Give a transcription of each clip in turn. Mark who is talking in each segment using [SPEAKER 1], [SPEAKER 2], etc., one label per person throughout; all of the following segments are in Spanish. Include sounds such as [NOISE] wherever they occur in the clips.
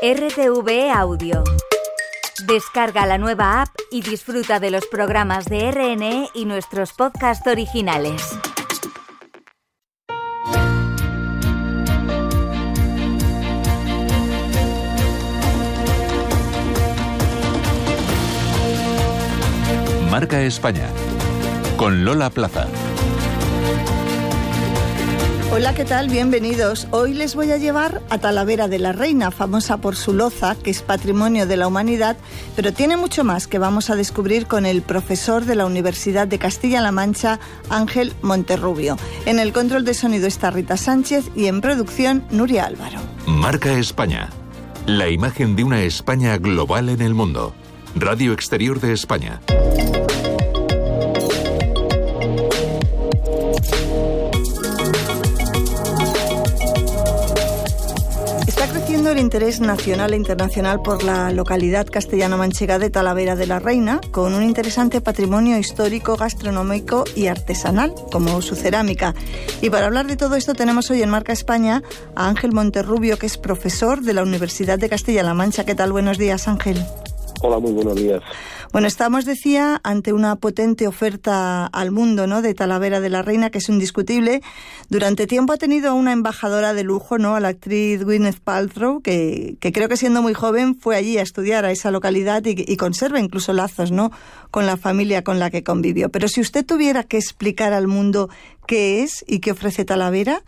[SPEAKER 1] RTV Audio. Descarga la nueva app y disfruta de los programas de RNE y nuestros podcasts originales.
[SPEAKER 2] Marca España. Con Lola Plaza.
[SPEAKER 3] Hola, ¿qué tal? Bienvenidos. Hoy les voy a llevar a Talavera de la Reina, famosa por su loza, que es patrimonio de la humanidad, pero tiene mucho más que vamos a descubrir con el profesor de la Universidad de Castilla-La Mancha, Ángel Monterrubio. En el control de sonido está Rita Sánchez y en producción Nuria Álvaro.
[SPEAKER 2] Marca España. La imagen de una España global en el mundo. Radio Exterior de España.
[SPEAKER 3] El interés nacional e internacional por la localidad castellano-manchega de Talavera de la Reina, con un interesante patrimonio histórico, gastronómico y artesanal, como su cerámica. Y para hablar de todo esto tenemos hoy en Marca España a Ángel Monterrubio, que es profesor de la Universidad de Castilla-La Mancha. ¿Qué tal? Buenos días, Ángel.
[SPEAKER 4] Hola, muy buenos días.
[SPEAKER 3] Bueno, estamos, decía, ante una potente oferta al mundo ¿no? de Talavera de la Reina, que es indiscutible. Durante tiempo ha tenido una embajadora de lujo, ¿no? a la actriz Gwyneth Paltrow, que, que creo que siendo muy joven fue allí a estudiar a esa localidad y, y conserva incluso lazos ¿no? con la familia con la que convivió. Pero si usted tuviera que explicar al mundo qué es y qué ofrece Talavera,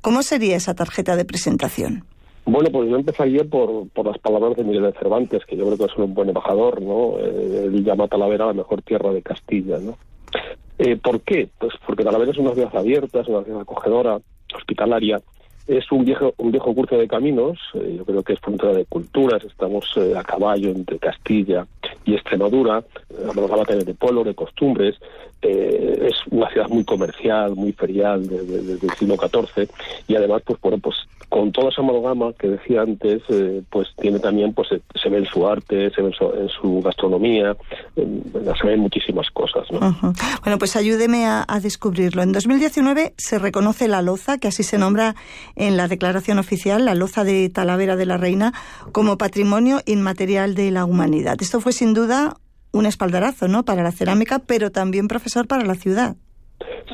[SPEAKER 3] ¿cómo sería esa tarjeta de presentación?
[SPEAKER 4] Bueno, pues yo empezaría por, por las palabras de Miguel de Cervantes, que yo creo que es un buen embajador, ¿no? Eh, él llama a Talavera la mejor tierra de Castilla, ¿no? Eh, ¿Por qué? Pues porque Talavera es una ciudad abierta, es una ciudad acogedora, hospitalaria, es un viejo un viejo curso de caminos, eh, yo creo que es frontera de culturas, estamos a caballo entre Castilla y Extremadura, hablamos de de pueblo, de costumbres, eh, es una ciudad muy comercial, muy ferial desde, el siglo XIV y además, pues bueno, pues con toda esa amalgama que decía antes, pues tiene también, pues se ve en su arte, se ve en su, gastronomía, se ven muchísimas cosas. ¿no?
[SPEAKER 3] Bueno, pues ayúdeme a, a descubrirlo. En 2019 se reconoce la loza, que así se nombra en la declaración oficial la loza de Talavera de la Reina como patrimonio inmaterial de la humanidad. Esto fue sin duda un espaldarazo, ¿no? Para la cerámica, pero también profesor para la ciudad.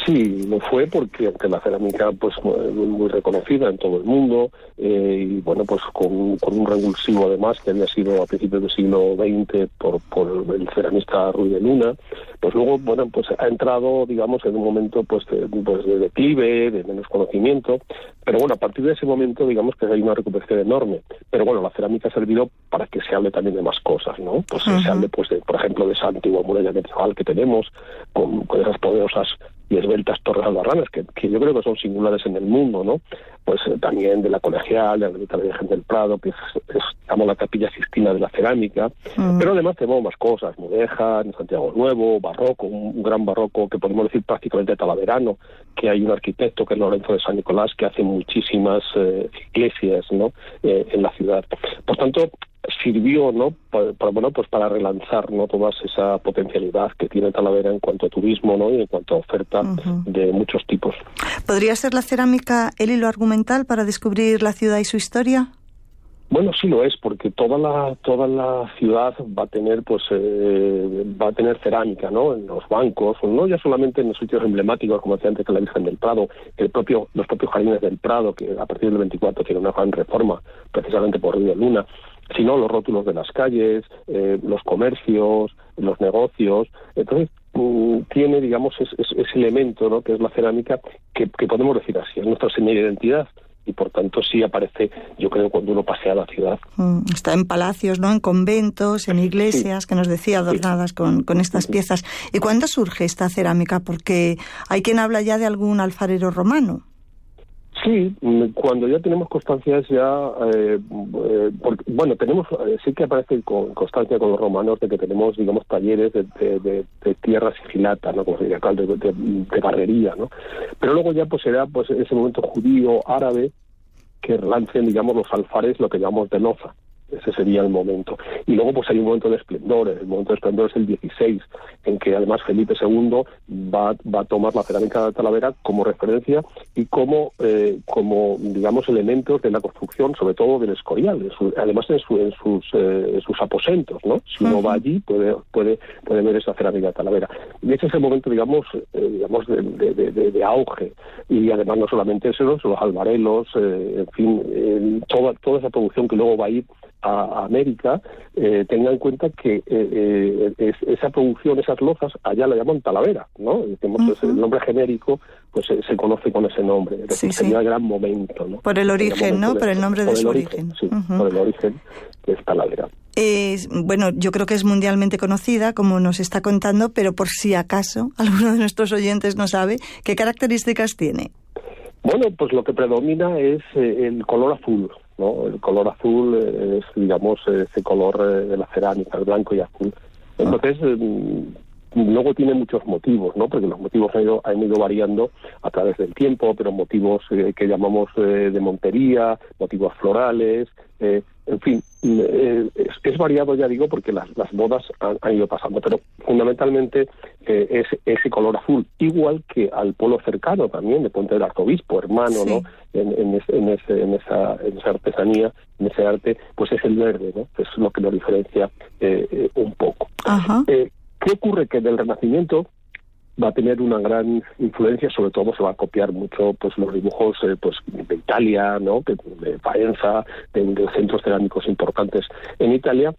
[SPEAKER 4] Sí, lo fue porque aunque la cerámica pues muy reconocida en todo el mundo eh, y bueno pues con, un revulsivo además que había sido a principios del siglo XX por, por el ceramista Ruy de Luna, pues luego bueno pues ha entrado digamos en un momento pues de, pues de declive, de menos conocimiento, pero bueno a partir de ese momento digamos que hay una recuperación enorme, pero bueno la cerámica ha servido para que se hable también de más cosas, ¿no? Pues se hable pues de, por ejemplo de esa antigua muralla medieval que tenemos con, con esas poderosas esbeltas torres albarranas, que, que, yo creo que son singulares en el mundo, ¿no? Pues eh, también de la colegial, de la Virgen del Prado, que es, es la capilla Sistina de la cerámica, pero además tenemos más cosas, Mudeja, en Santiago Nuevo, barroco, un, gran barroco que podemos decir prácticamente talaverano, que hay un arquitecto que es Lorenzo de San Nicolás que hace muchísimas eh, iglesias, ¿no? Eh, en la ciudad. Por tanto, sirvió no para, bueno pues para relanzar no toda esa potencialidad que tiene Talavera en cuanto a turismo no y en cuanto a oferta de muchos tipos.
[SPEAKER 3] Podría ser la cerámica el hilo argumental para descubrir la ciudad y su historia
[SPEAKER 4] bueno, sí lo es, porque toda la toda la ciudad va a tener pues eh, va a tener cerámica, ¿no? En los bancos, no ya solamente en los sitios emblemáticos como decía antes que la Virgen del Prado, el propio los propios jardines del Prado que a partir del 24 tiene una gran reforma precisamente por Río Luna, sino los rótulos de las calles, eh, los comercios, los negocios. Entonces, mm, tiene, digamos, ese elemento, ¿no? que es la cerámica, que, podemos decir así, es nuestra señal de identidad y por tanto sí aparece, yo creo, cuando uno pasea la ciudad.
[SPEAKER 3] Mm, está en palacios, ¿no? En conventos, en iglesias, que nos decía, adornadas con, con estas piezas. ¿Y cuándo surge esta cerámica? Porque hay quien habla ya de algún alfarero romano.
[SPEAKER 4] Sí, mm, cuando ya tenemos constancias ya, eh, eh, bueno, tenemos, eh, sí que aparece con constancia con los romanos de que tenemos, digamos, talleres de, de, de, tierra sigilata, ¿no? Como se diría de, de, barrería, ¿no? Pero luego ya pues será pues ese momento judío, árabe, que lancen, digamos, los alfares, lo que llamamos de loza. Ese sería el momento. Y luego pues hay un momento de esplendor, el momento de esplendor es el 16, en que además Felipe II va, va a tomar la cerámica de Talavera como referencia y como, eh, como digamos, elementos de la construcción, sobre todo del Escorial, además en, en sus, eh, sus aposentos, ¿no? Si uno va allí puede, puede, puede ver esa cerámica de Talavera. Y ese es el momento, digamos, eh, digamos de, de, auge. Y además no solamente eso, los albarelos, en fin, toda, toda esa producción que luego va a ir a, América, eh, tenga en cuenta que eh, eh, esa producción, esas lozas, allá la llaman talavera, ¿no? El nombre genérico pues se conoce con ese nombre. sería el gran momento, ¿no?
[SPEAKER 3] Por el origen, ¿no? por el nombre de su
[SPEAKER 4] origen. Sí, por el origen que es talavera.
[SPEAKER 3] bueno, yo creo que es mundialmente conocida, como nos está contando, pero por si acaso [LAUGHS] alguno de nuestros oyentes no sabe, ¿qué características tiene?
[SPEAKER 4] Bueno, pues lo que predomina es el color azul, el color azul es, digamos, ese color eh, de la cerámica, el blanco y azul. Entonces, mm, luego tiene muchos motivos, ¿no? Porque los motivos han ido, han ido variando a través del tiempo, pero motivos eh, que llamamos eh, de montería, motivos florales, en fin, eh, es, variado, ya digo, porque las, las modas han, ido pasando, pero fundamentalmente eh, es ese color azul, igual que al polo cercano también de Puente del Arzobispo, hermano, ¿no? En, en, en, ese, en, esa, en esa artesanía, en ese arte, pues es el verde, ¿no? Es lo que lo diferencia eh, un poco. ¿Qué ocurre? Que del Renacimiento va a tener una gran influencia, sobre todo se va a copiar mucho pues los dibujos eh, pues de Italia, ¿no? de, Faenza, de, centros cerámicos importantes en Italia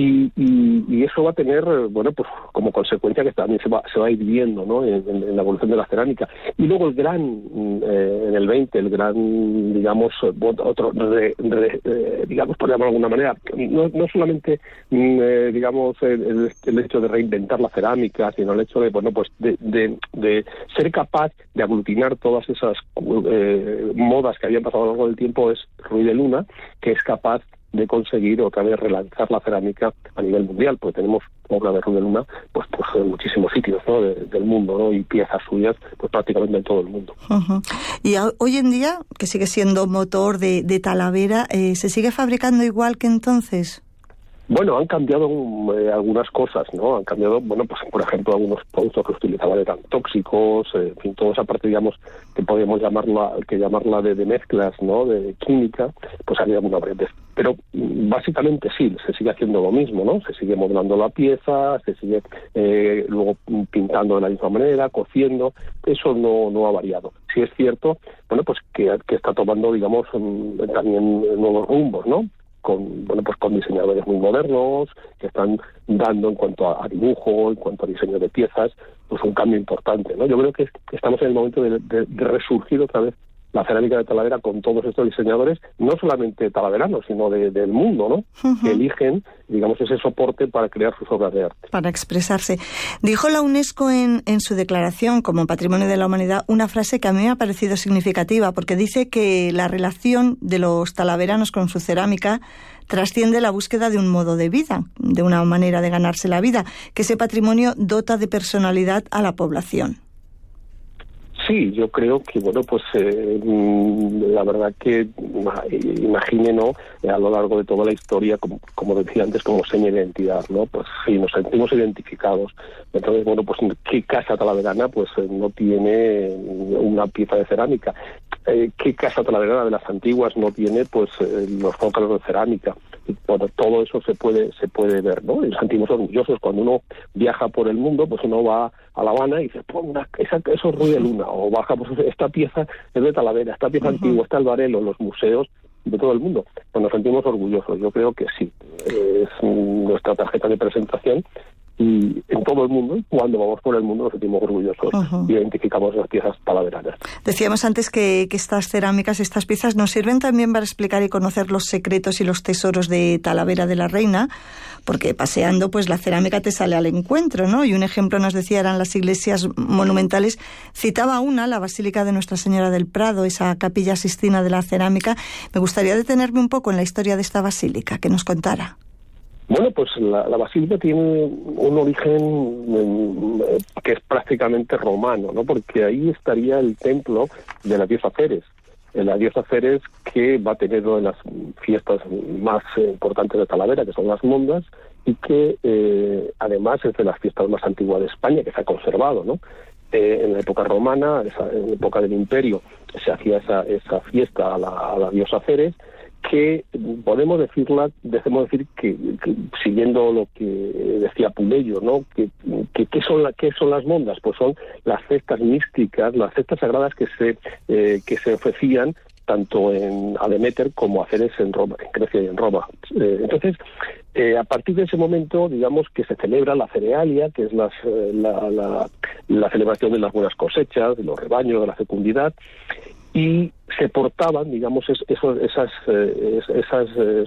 [SPEAKER 4] y, y, eso va a tener bueno pues como consecuencia que también se va se va a ir viendo ¿no? en, la evolución de la cerámica y luego el gran eh, en el 20 el gran digamos otro digamos por llamarlo de alguna manera no, no solamente mm, digamos el, hecho de reinventar la cerámica sino el hecho de bueno pues de, de, ser capaz de aglutinar todas esas eh, modas que habían pasado a lo largo del tiempo es Ruiz de Luna, que es capaz de conseguir otra vez relanzar la cerámica a nivel mundial, porque tenemos obra de de Luna pues, pues en muchísimos sitios del mundo ¿no? y piezas suyas pues prácticamente en todo el mundo.
[SPEAKER 3] Y hoy en día, que sigue siendo motor de, Talavera, eh, ¿se sigue fabricando igual que entonces?
[SPEAKER 4] Bueno, han cambiado eh, algunas cosas, ¿no? Han cambiado, bueno, pues por ejemplo, algunos productos que utilizaban eran tóxicos, eh, en fin, toda esa parte, digamos, que podríamos llamarla, que llamarla de, mezclas, ¿no? De química, pues ha habido alguna variante. Pero básicamente sí, se sigue haciendo lo mismo, ¿no? Se sigue modelando la pieza, se sigue eh, luego pintando de la misma manera, cociendo, eso no, no ha variado. Sí es cierto, bueno, pues que, que está tomando, digamos, también nuevos rumbos, ¿no? con bueno pues con diseñadores muy modernos que están dando en cuanto a, dibujo en cuanto a diseño de piezas pues un cambio importante no yo creo que estamos en el momento de, de resurgir otra vez la cerámica de Talavera con todos estos diseñadores, no solamente talaveranos, sino del mundo, ¿no? Que eligen, digamos, ese soporte para crear sus obras de arte.
[SPEAKER 3] Para expresarse. Dijo la UNESCO en, en su declaración como Patrimonio de la Humanidad una frase que a mí me ha parecido significativa, porque dice que la relación de los talaveranos con su cerámica trasciende la búsqueda de un modo de vida, de una manera de ganarse la vida, que ese patrimonio dota de personalidad a la población.
[SPEAKER 4] Sí, yo creo que, bueno, pues eh, mm, la verdad que imagine, ¿no? A lo largo de toda la historia, como, como decía antes, como seña de identidad, ¿no? Pues sí, nos sentimos identificados. Entonces, bueno, pues ¿qué casa talaverana pues eh, no tiene una pieza de cerámica? Eh, ¿Qué casa talaverana de las antiguas no tiene pues los zócalos de cerámica? Bueno, todo eso se puede se puede ver, ¿no? Y nos sentimos orgullosos cuando uno viaja por el mundo, pues uno va a La Habana y dice, ponga, esa, eso es Ruiz de Luna, o bajamos, esta pieza es de Talavera, esta pieza antigua, está el Varelo, los museos de todo el mundo. Pues nos sentimos orgullosos, yo creo que sí. Es nuestra tarjeta de presentación y en todo el mundo, y cuando vamos por el mundo nos sentimos orgullosos y identificamos las piezas talaveranas.
[SPEAKER 3] Decíamos antes que, que, estas cerámicas, estas piezas nos sirven también para explicar y conocer los secretos y los tesoros de Talavera de la Reina, porque paseando pues la cerámica te sale al encuentro, ¿no? Y un ejemplo nos decía eran las iglesias monumentales. Citaba una, la Basílica de Nuestra Señora del Prado, esa capilla sistina de la cerámica. Me gustaría detenerme un poco en la historia de esta basílica, que nos contara.
[SPEAKER 4] Bueno, pues la, basílica tiene un origen mm, que es prácticamente romano, ¿no? Porque ahí estaría el templo de la pieza Pérez. la diosa Ceres, que va a tener una de las fiestas más importantes de Talavera, que son las Mondas, y que eh, además es de las fiestas más antiguas de España, que se ha conservado, ¿no? Eh, en la época romana, en la época del imperio, se hacía esa, esa fiesta a la, a la diosa Ceres, que podemos decirla, debemos decir que, siguiendo lo que decía Pumello, ¿no? Que, que, ¿qué, son la, ¿Qué son las mondas? Pues son las cestas místicas, las cestas sagradas que se, eh, que se ofrecían tanto en Ademeter como a Ceres en Roma, en Grecia y en Roma. Eh, entonces, eh, a partir de ese momento, digamos que se celebra la cerealia, que es las, la, la, la, celebración de las buenas cosechas, de los rebaños, de la fecundidad, y se portaban, digamos, esos, esas, eh, eh,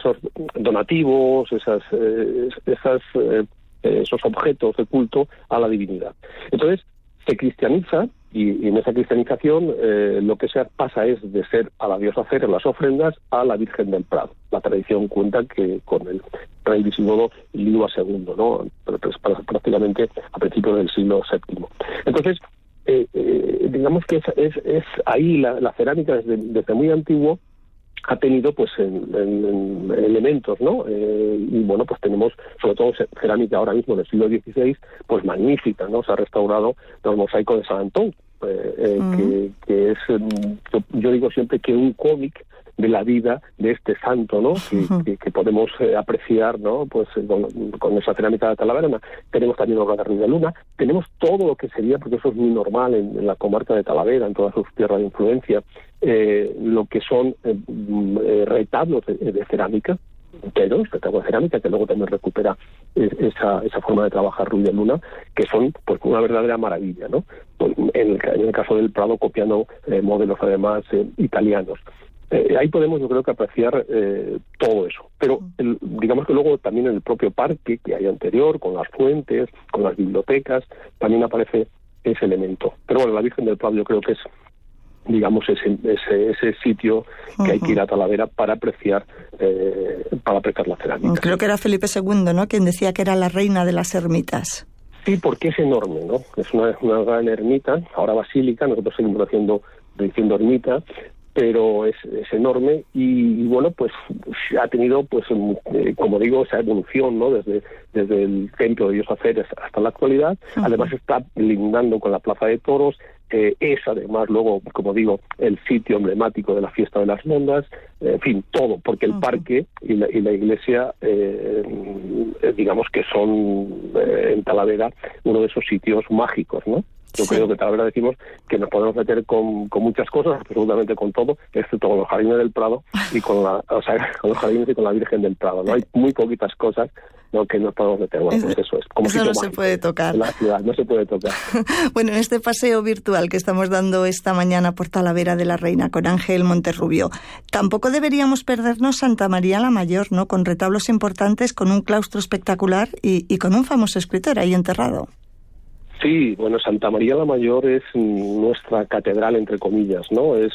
[SPEAKER 4] donativos, esas, eh, esos objetos de culto a la divinidad. Entonces, se cristianiza y, en esa cristianización lo que se pasa es de ser a la diosa Ceres las ofrendas a la Virgen del Prado. La tradición cuenta que con el rey visigodo Liua II, ¿no? prácticamente a principios del siglo VII. Entonces, eh, eh, digamos que es, es, ahí la, cerámica desde, muy antiguo ha tenido pues en, elementos, ¿no? Eh, y bueno, pues tenemos sobre todo cerámica ahora mismo del siglo XVI, pues magnífica, ¿no? Se ha restaurado los mosaicos de San Antón, que, que, es, yo digo siempre que un cómic de la vida de este santo, ¿no? Que, podemos eh, apreciar, ¿no? Pues eh, con, esa cerámica de Talavera. Tenemos también obra de de Luna. Tenemos todo lo que sería, porque eso es muy normal en, la comarca de Talavera, en todas sus tierras de influencia, eh, lo que son mm, retablos de, cerámica, enteros, retablos de cerámica, que luego también recupera esa, esa forma de trabajar Ruiz de Luna, que son pues una verdadera maravilla, ¿no? Pues, en el, caso del Prado copiando modelos además italianos. Eh, ahí podemos, yo creo que apreciar eh, todo eso. Pero digamos que luego también en el propio parque que hay anterior, con las fuentes, con las bibliotecas, también aparece ese elemento. Pero bueno, la Virgen del Prado yo creo que es digamos ese, ese, ese sitio que hay que ir a Talavera para apreciar eh, para apreciar la cerámica.
[SPEAKER 3] Creo que era Felipe II, ¿no? Quien decía que era la reina de las ermitas.
[SPEAKER 4] Sí, porque es enorme, ¿no? Es una, una gran ermita, ahora basílica, nosotros seguimos haciendo diciendo ermita, pero es, es enorme y, bueno pues ha tenido pues eh, como digo esa evolución no desde desde el templo de Dios Aceres hasta la actualidad. Además está lindando con la plaza de toros eh, es además luego como digo el sitio emblemático de la fiesta de las mondas en fin todo porque el parque y la, y la iglesia eh, digamos que son en Talavera uno de esos sitios mágicos no yo creo que tal vez decimos que nos podemos meter con, con muchas cosas, absolutamente con todo, excepto con los jardines del Prado y con la, o sea, [LAUGHS] con los jardines y con la Virgen del Prado. No hay muy poquitas cosas ¿no? que nos podemos meter. Bueno, pues eso es.
[SPEAKER 3] Como eso no se puede tocar.
[SPEAKER 4] La ciudad no se puede tocar. [LAUGHS]
[SPEAKER 3] bueno, en este paseo virtual que estamos dando esta mañana por Talavera de la Reina con Ángel Monterrubio, tampoco deberíamos perdernos Santa María la Mayor, ¿no? Con retablos importantes, con un claustro espectacular y, y con un famoso escritor ahí enterrado.
[SPEAKER 4] Sí, bueno, Santa María la Mayor es nuestra catedral, entre comillas, ¿no? Es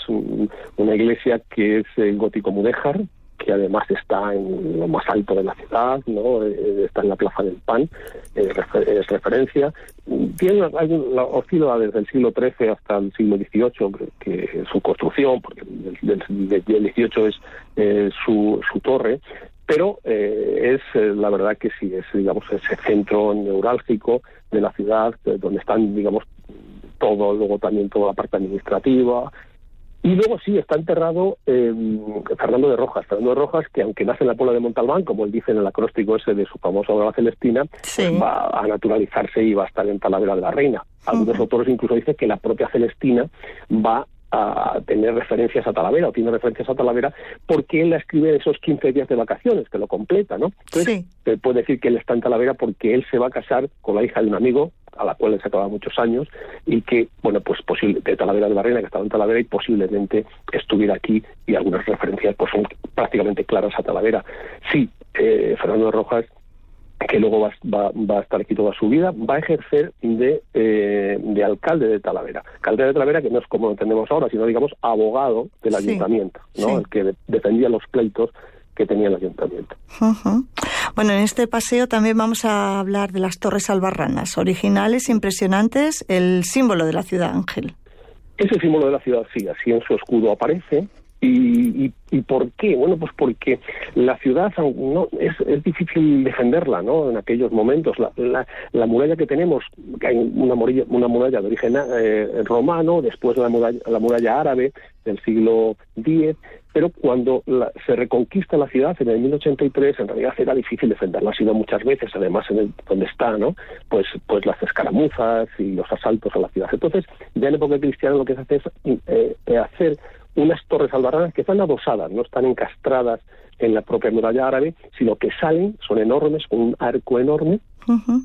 [SPEAKER 4] una iglesia que es el gótico mudéjar, que además está en lo más alto de la ciudad, ¿no? Eh, está en la Plaza del Pan, es, referencia. Tiene, hay oscila desde el siglo XIII hasta el siglo XVIII, que, su construcción, porque del, XVIII es su, su torre, pero eh, es eh, la verdad que sí, es digamos ese centro neurálgico de la ciudad, donde están, digamos, todo, luego también toda la parte administrativa. Y luego sí, está enterrado eh, Fernando de Rojas. Fernando de Rojas, que aunque nace en la Puebla de Montalbán, como él dice en el acróstico ese de su famosa obra Celestina, va a naturalizarse y va a estar en Talavera de la Reina. Algunos autores incluso dicen que la propia Celestina va a tener referencias a Talavera o tiene referencias a Talavera porque él la escribe en esos 15 días de vacaciones, que lo completa, ¿no? Entonces, se puede decir que él está en Talavera porque él se va a casar con la hija de un amigo a la cual le sacaba muchos años y que, bueno, pues posible, de Talavera de la Reina, que estaba en Talavera y posiblemente estuviera aquí y algunas referencias pues son prácticamente claras a Talavera. Sí, eh, Fernando Rojas que luego va, va, a estar aquí toda su vida, va a ejercer de, eh, de alcalde de Talavera. Alcalde de Talavera que no es como lo entendemos ahora, sino, digamos, abogado del ayuntamiento, ¿no? El que defendía los pleitos que tenía el ayuntamiento.
[SPEAKER 3] Bueno, en este paseo también vamos a hablar de las torres albarranas, originales, impresionantes, el símbolo de la ciudad Ángel.
[SPEAKER 4] Ese símbolo de la ciudad sí, así en su escudo aparece, ¿Y, y, por qué? Bueno, pues porque la ciudad no, es, es difícil defenderla, ¿no? En aquellos momentos. La, la, muralla que tenemos, que hay una muralla, una muralla de origen eh, romano, después la muralla, la árabe del siglo X, pero cuando se reconquista la ciudad en el 1083, en realidad era difícil defenderla. Ha sido muchas veces, además, en el, donde está, ¿no? Pues, pues las escaramuzas y los asaltos a la ciudad. Entonces, ya en época cristiana lo que se hace es eh, hacer unas torres albarranas que están adosadas, no están encastradas en la propia muralla árabe, sino que salen, son enormes, con un arco enorme,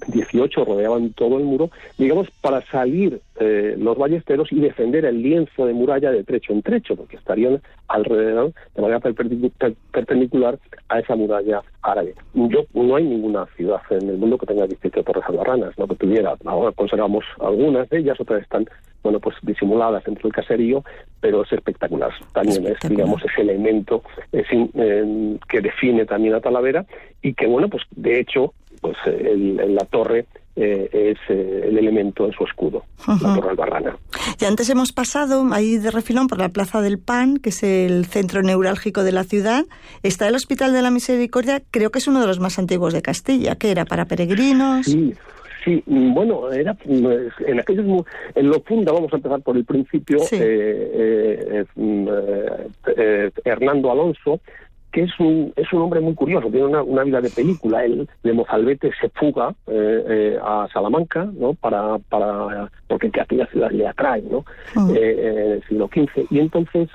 [SPEAKER 4] 18 rodeaban todo el muro, digamos, para salir eh, los ballesteros y defender el lienzo de muralla de trecho en trecho, porque estarían alrededor de manera perpendicular a esa muralla árabe. Yo, no hay ninguna ciudad en el mundo que tenga 18 torres albarranas, no que tuviera. Ahora conservamos algunas de ellas, otras están bueno, pues disimuladas dentro del caserío, pero es espectacular. También es, digamos, ese elemento eh, que define también a Talavera y que, bueno, pues de hecho, pues el, la torre eh, es eh, el elemento en su escudo, la Torre Albarrana.
[SPEAKER 3] Y antes hemos pasado ahí de refilón por la Plaza del Pan, que es el centro neurálgico de la ciudad. Está el Hospital de la Misericordia, creo que es uno de los más antiguos de Castilla, que era para peregrinos.
[SPEAKER 4] Sí, Sí, bueno, era pues, en aquellos en lo funda, vamos a empezar por el principio, eh, eh, eh, Hernando Alonso, que es un, es un hombre muy curioso, tiene una, una vida de película. Él de Mozalbete se fuga a Salamanca, ¿no? Para, para, porque aquella ciudad le atrae, ¿no? Ah. en el siglo XV. Y entonces,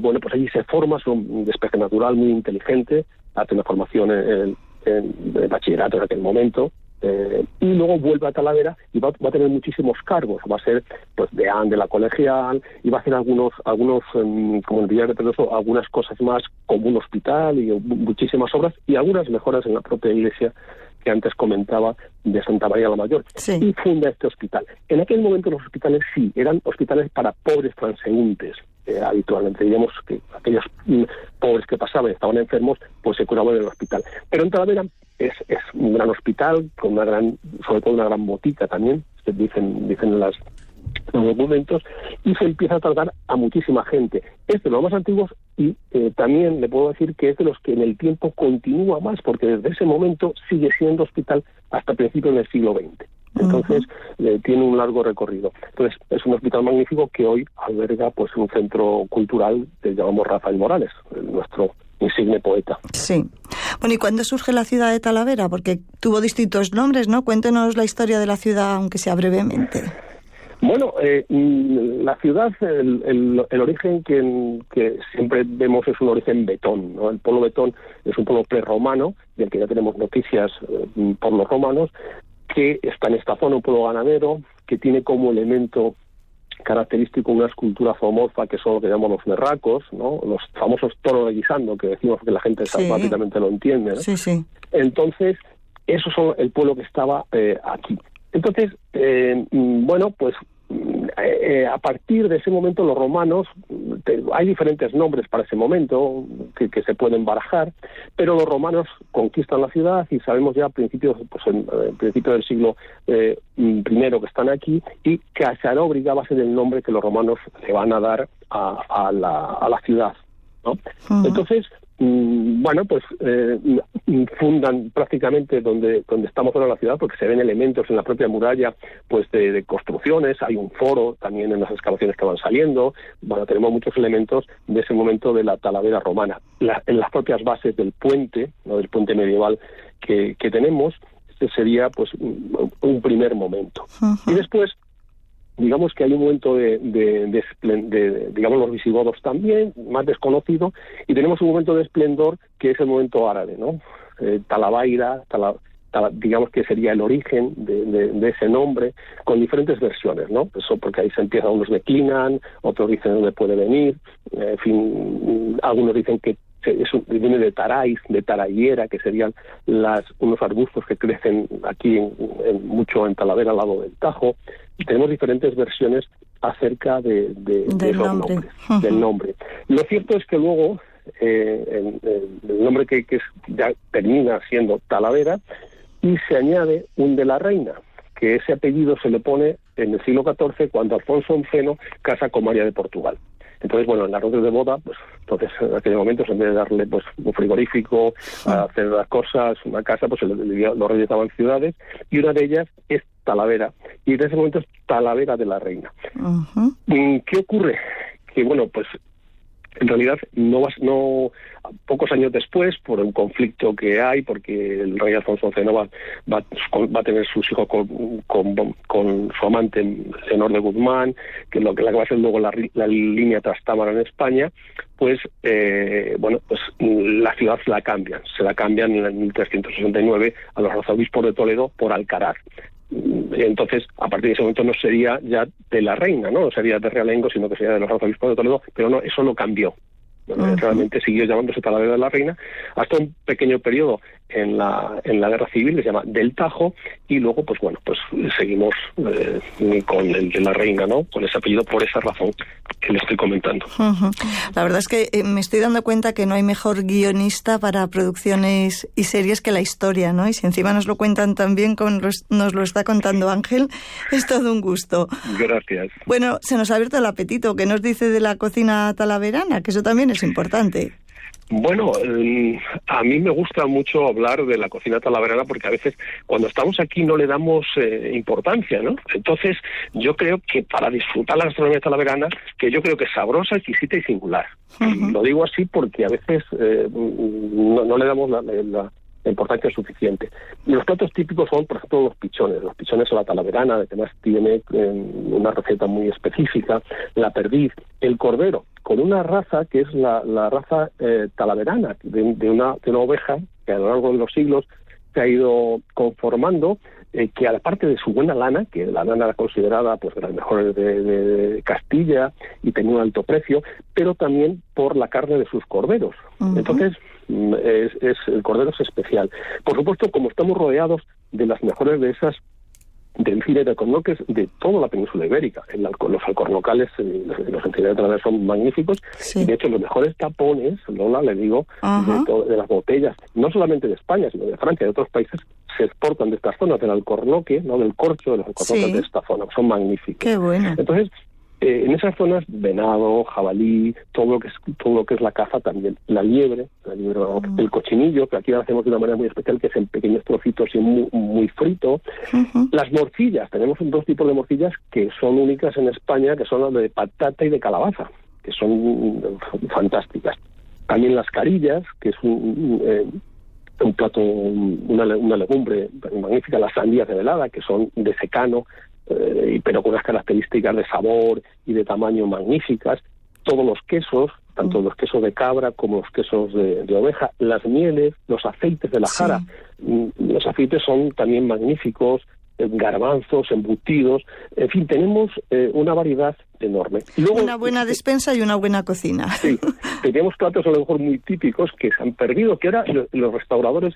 [SPEAKER 4] bueno, pues allí se forma, es un despeje natural muy inteligente, hace una formación en, en bachillerato en aquel momento, eh, y luego vuelve a Talavera y va, a tener muchísimos cargos. Va a ser pues deán de la colegial y va a hacer algunos, algunos em, como el Villar de algunas cosas más como un hospital y muchísimas obras y algunas mejoras en la propia iglesia que antes comentaba de Santa María la Mayor y funda este hospital. En aquel momento los hospitales sí, eran hospitales para pobres transeúntes. Eh, habitualmente, digamos que aquellos mm, pobres que pasaban y estaban enfermos, pues se curaban en el hospital. Pero en Talavera es, es un gran hospital, con una gran, sobre todo una gran botica también, dicen, dicen las, los documentos, y se empieza a tratar a muchísima gente. Es de los más antiguos y eh, también le puedo decir que es de los que en el tiempo continúa más, porque desde ese momento sigue siendo hospital hasta principios del siglo XX. Entonces, eh, tiene un largo recorrido. Entonces, es un hospital magnífico que hoy alberga pues un centro cultural que llamamos Rafael Morales, nuestro insigne poeta.
[SPEAKER 3] Sí. Bueno, ¿y cuándo surge la ciudad de Talavera? Porque tuvo distintos nombres, ¿no? Cuéntenos la historia de la ciudad, aunque sea brevemente.
[SPEAKER 4] Bueno, eh, mm, la ciudad, el, origen que, que, siempre vemos es un origen betón. ¿no? El pueblo betón es un pueblo prerromano, del que ya tenemos noticias eh, por los romanos, que está en esta zona, un pueblo ganadero, que tiene como elemento característico una escultura zoomorfa que son lo que llamamos los merracos, ¿no? los famosos toros de guisando, que decimos que la gente sí. lo entiende.
[SPEAKER 3] Sí, sí.
[SPEAKER 4] Entonces, esos son el pueblo que estaba eh, aquí. Entonces, eh, mm, bueno, pues eh, a partir de ese momento los romanos, hay diferentes nombres para ese momento que, se pueden barajar, pero los romanos conquistan la ciudad y sabemos ya a principios, pues en, principio del siglo eh, primero que están aquí y Casaróbriga va a ser el nombre que los romanos le van a dar a, la, a la ciudad. ¿no? Entonces, Mm, bueno, pues eh, fundan prácticamente donde, donde estamos ahora en la ciudad, porque se ven elementos en la propia muralla pues de, construcciones, hay un foro también en las excavaciones que van saliendo, bueno, tenemos muchos elementos de ese momento de la talavera romana. en las propias bases del puente, ¿no? del puente medieval que, que tenemos, este sería pues un, primer momento. Y después digamos que hay un momento de, de, digamos, los visigodos también, más desconocido, y tenemos un momento de esplendor que es el momento árabe, ¿no? Eh, Talabaira, digamos que sería el origen de, ese nombre, con diferentes versiones, ¿no? Eso porque ahí se empieza, unos declinan, otros dicen dónde puede venir, en fin, algunos dicen que viene de tarais, de tarayera, que serían las, unos arbustos que crecen aquí en, mucho en Talavera al lado del Tajo. Tenemos diferentes versiones acerca de, esos nombres, del nombre. Lo cierto es que luego eh, el, nombre que, que ya termina siendo Talavera y se añade un de la reina, que ese apellido se le pone en el siglo XIV cuando Alfonso XI casa con María de Portugal. Entonces, bueno, en la arroz de boda, pues entonces en aquel momento, en vez de darle pues un frigorífico, a hacer las cosas, una casa, pues los reyes daban ciudades, y una de ellas es Talavera, y en ese momento es Talavera de la Reina. ¿Qué ocurre? Que bueno, pues en realidad no no pocos años después por un conflicto que hay porque el rey Alfonso XI va, va, va a tener sus hijos con, con, su amante Senor de Guzmán que lo que la que va a ser luego la, la línea Trastámara en España pues eh, bueno pues la ciudad la cambian se la cambian en el 1369 a los arzobispos de Toledo por Alcaraz entonces a partir de ese momento no sería ya de la reina, ¿no? sería de Realengo, sino que sería de los arzobispos de Toledo, pero no, eso lo cambió. Realmente siguió llamándose Talavera de la Reina hasta un pequeño periodo en la, en la guerra civil, se llama del Tajo, y luego, pues bueno, pues seguimos eh, con el de la reina, ¿no? Con ese apellido por esa razón que le estoy comentando.
[SPEAKER 3] La verdad es que eh, me estoy dando cuenta que no hay mejor guionista para producciones y series que la historia, ¿no? Y si encima nos lo cuentan también como nos lo está contando Ángel, [LAUGHS] es todo un gusto.
[SPEAKER 4] Gracias.
[SPEAKER 3] Bueno, se nos ha abierto el apetito. ¿Qué nos dice de la cocina talaverana? Que eso también es importante.
[SPEAKER 4] Bueno, mm, a mí me gusta mucho hablar de la cocina talaverana porque a veces cuando estamos aquí no le damos eh, importancia, ¿no? Entonces, yo creo que para disfrutar la gastronomía talaverana, que yo creo que es sabrosa, exquisita y singular. lo digo así porque a veces eh, no, le damos la, importancia suficiente. Y los platos típicos son, por ejemplo, los pichones. Los pichones a la talaverana, además tiene eh, una receta muy específica, la perdiz, el cordero con una raza que es la, raza eh, talaverana, de, una, de una oveja que a lo largo de los siglos se ha ido conformando, eh, que aparte de su buena lana, que la lana era considerada pues de las mejores de, Castilla y tenía un alto precio, pero también por la carne de sus corderos. Entonces, mm, es, el cordero es especial. Por supuesto, como estamos rodeados de las mejores de esas del cine de alcornoques de toda la península ibérica. los alcornocales, eh, los encinares de son magníficos. Y de hecho, los mejores tapones, Lola, le digo, de, las botellas, no solamente de España, sino de Francia, y de otros países, se exportan de estas zonas, del alcornoque, no del corcho, de los alcornoques de esta zona. Son magníficos.
[SPEAKER 3] Qué bueno.
[SPEAKER 4] Entonces, eh, en esas zonas, venado, jabalí, todo lo que es todo lo que es la caza también, la liebre, mm. el cochinillo, que aquí lo hacemos de una manera muy especial, que es en pequeños trocitos y muy, frito. Las morcillas, tenemos dos tipos de morcillas que son únicas en España, que son las de patata y de calabaza, que son fantásticas. También las carillas, que es un, eh, plato, una, una legumbre magnífica, las sandías de velada, que son de secano, eh, pero con unas características de sabor y de tamaño magníficas. Todos los quesos, tanto mm. los quesos de cabra como los quesos de, oveja, las mieles, los aceites de la jara. Mm, los aceites son también magníficos, eh, garbanzos, embutidos, en fin, tenemos eh, una variedad enorme.
[SPEAKER 3] una buena despensa y una buena cocina.
[SPEAKER 4] Sí, [LAUGHS] tenemos platos a lo mejor muy típicos que se han perdido, que ahora los restauradores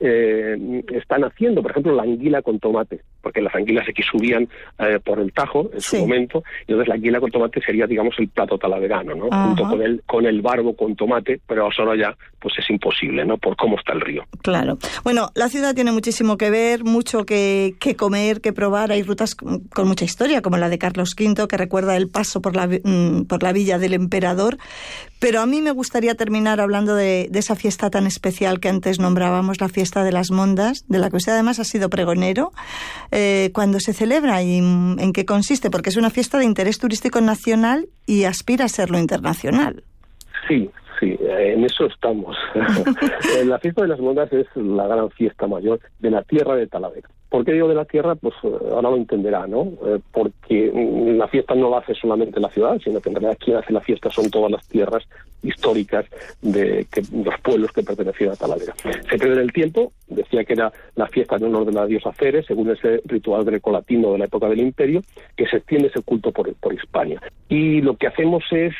[SPEAKER 4] eh, están haciendo, por ejemplo, la anguila con tomate, porque las anguilas aquí subían eh, por el Tajo en su momento, y entonces la anguila con tomate sería, digamos, el plato talaverano, ¿no? Junto con el, con el barbo con tomate, pero solo ya pues es imposible, ¿no? Por cómo está el río.
[SPEAKER 3] Claro. Bueno, la ciudad tiene muchísimo que ver, mucho que, que comer, que probar. Hay rutas con mucha historia, como la de Carlos V, que recuerda el paso por la, mm, por la villa del emperador. Pero a mí me gustaría terminar hablando de, de esa fiesta tan especial que antes nombrábamos, la fiesta de las Mondas, de la que usted además ha sido pregonero. Eh, ¿Cuándo se celebra y en qué consiste? Porque es una fiesta de interés turístico nacional y aspira a serlo internacional.
[SPEAKER 4] Sí, sí, en eso estamos. [LAUGHS] [LAUGHS] la fiesta de las Mondas es la gran fiesta mayor de la tierra de Talavera. ¿Por qué digo de la tierra? Pues eh, ahora lo entenderá, ¿no? Eh, porque la fiesta no la hace solamente la ciudad, sino que en realidad quien hace la fiesta son todas las tierras históricas de que, los pueblos que pertenecían a Talavera. Se cree en el tiempo, decía que era la fiesta en honor de la diosa Ceres, según ese ritual grecolatino de la época del Imperio, que se extiende ese culto por, por Hispania. Y lo que hacemos es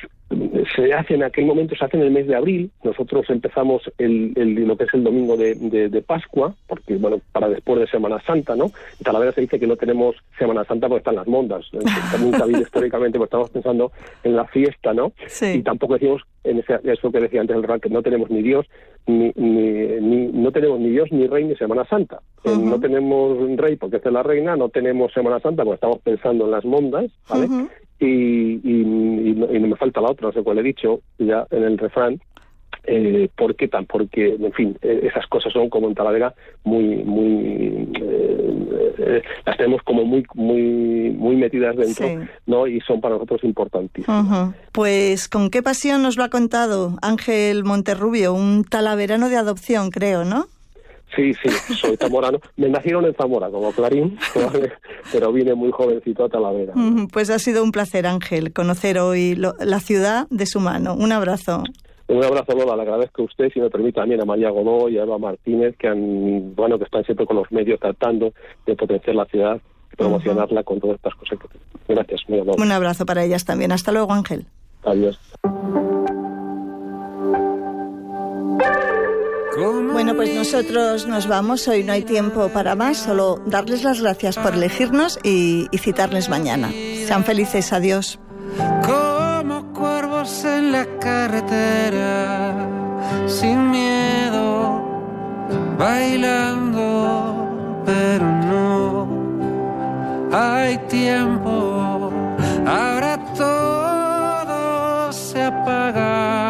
[SPEAKER 4] se hace en aquel momento, se hace en el mes de abril. Nosotros empezamos el, lo que es el domingo de, de, Pascua, porque, bueno, para después de Semana Santa, ¿no? En Talavera se dice que no tenemos Semana Santa porque están las mondas. [LAUGHS] También sabido históricamente, porque estamos pensando en la fiesta, ¿no? Y tampoco decimos, en ese, eso que decía antes el que no tenemos ni Dios, ni, ni, no tenemos ni Dios ni Rey ni Semana Santa. Eh, no tenemos Rey porque es la reina, no tenemos Semana Santa porque estamos pensando en las mondas, ¿vale? Y, y, no, me falta la otra, no sé cuál he dicho ya en el refrán, eh, ¿Por qué tan? Porque, en fin, eh, esas cosas son como en Talavera muy, muy, eh, las tenemos como muy, muy, muy metidas dentro, ¿no? Y son para nosotros importantísimas.
[SPEAKER 3] Pues, ¿con qué pasión nos lo ha contado Ángel Monterrubio? Un talaverano de adopción, creo, ¿no?
[SPEAKER 4] Sí, sí, soy zamorano. Me nacieron en Zamora como Clarín, [LAUGHS] pero vine muy jovencito a Talavera.
[SPEAKER 3] Pues ha sido un placer, Ángel, conocer hoy la ciudad de su mano. Un abrazo.
[SPEAKER 4] Un abrazo, Lola. Le agradezco a usted, si me permite también a María Godó y a Eva Martínez, que han, bueno, que están siempre con los medios tratando de potenciar la ciudad y promocionarla con todas estas cosas. Gracias, muy amable.
[SPEAKER 3] Un abrazo para ellas también. Hasta luego, Ángel.
[SPEAKER 4] Adiós.
[SPEAKER 3] Bueno, pues nosotros nos vamos. Hoy no hay tiempo para más. Solo darles las gracias por elegirnos y, y citarles mañana. Sean felices. Adiós
[SPEAKER 5] cuervos en la carretera, sin miedo, bailando, pero no hay tiempo. Ahora todo se apaga